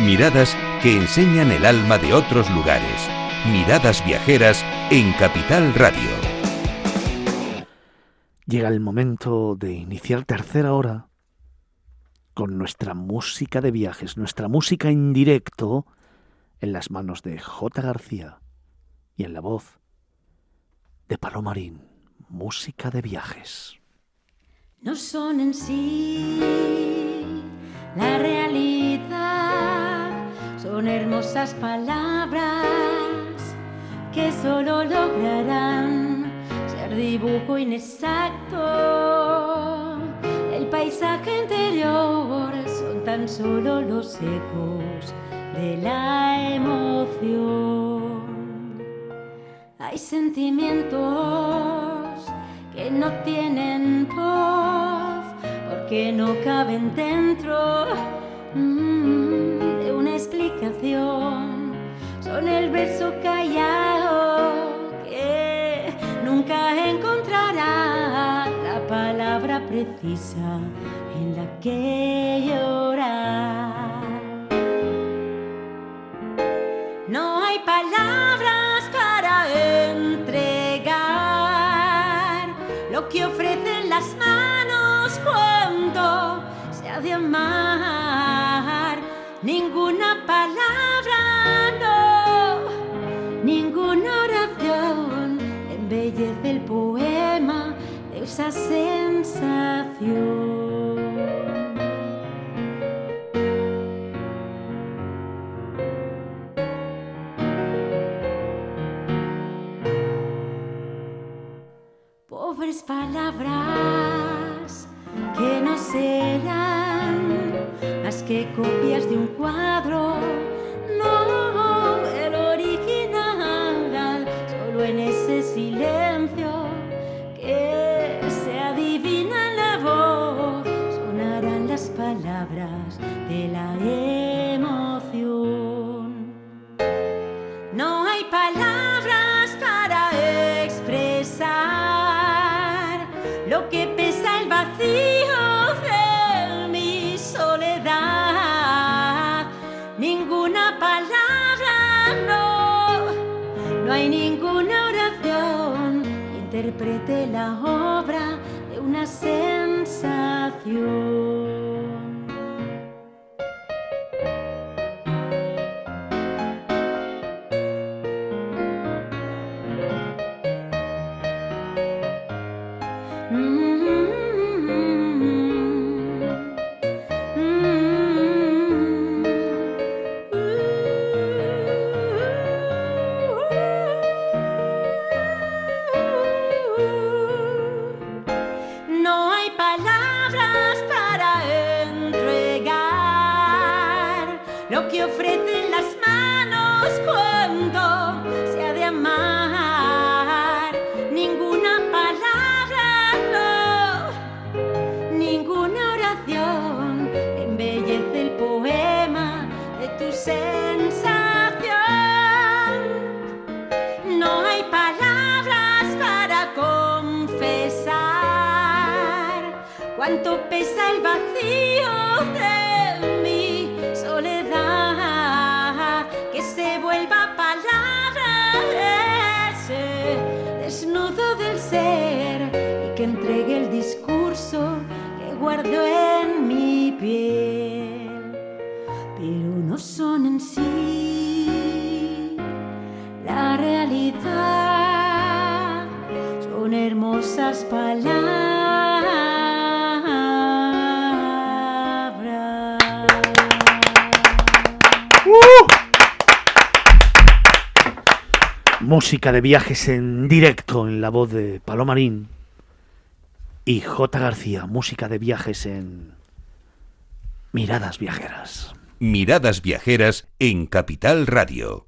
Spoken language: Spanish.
Miradas que enseñan el alma de otros lugares. Miradas viajeras en Capital Radio. Llega el momento de iniciar tercera hora con nuestra música de viajes, nuestra música en directo en las manos de J. García y en la voz de Palomarín, música de viajes. No son en sí la realidad, son hermosas palabras que solo lograrán ser dibujo inexacto. El paisaje interior son tan solo los ecos de la emoción. Hay sentimientos que no tienen voz porque no caben dentro verso callado que nunca encontrará la palabra precisa en la que llorar. No hay palabras para entregar lo que ofrecen las manos cuando se ha de amar. Ninguna esa sensación. Pobres palabras que no serán más que copias de un cuadro, no el original, solo en ese silencio el vacío de mi soledad. Ninguna palabra, no, no hay ninguna oración interprete la obra de una sensación. Cuánto pesa el vacío de que entregue el discurso que guardo en mi piel. Pero no son en sí la realidad son hermosas palabras. Música de viajes en directo en la voz de Palomarín y J. García, música de viajes en Miradas Viajeras. Miradas viajeras en Capital Radio.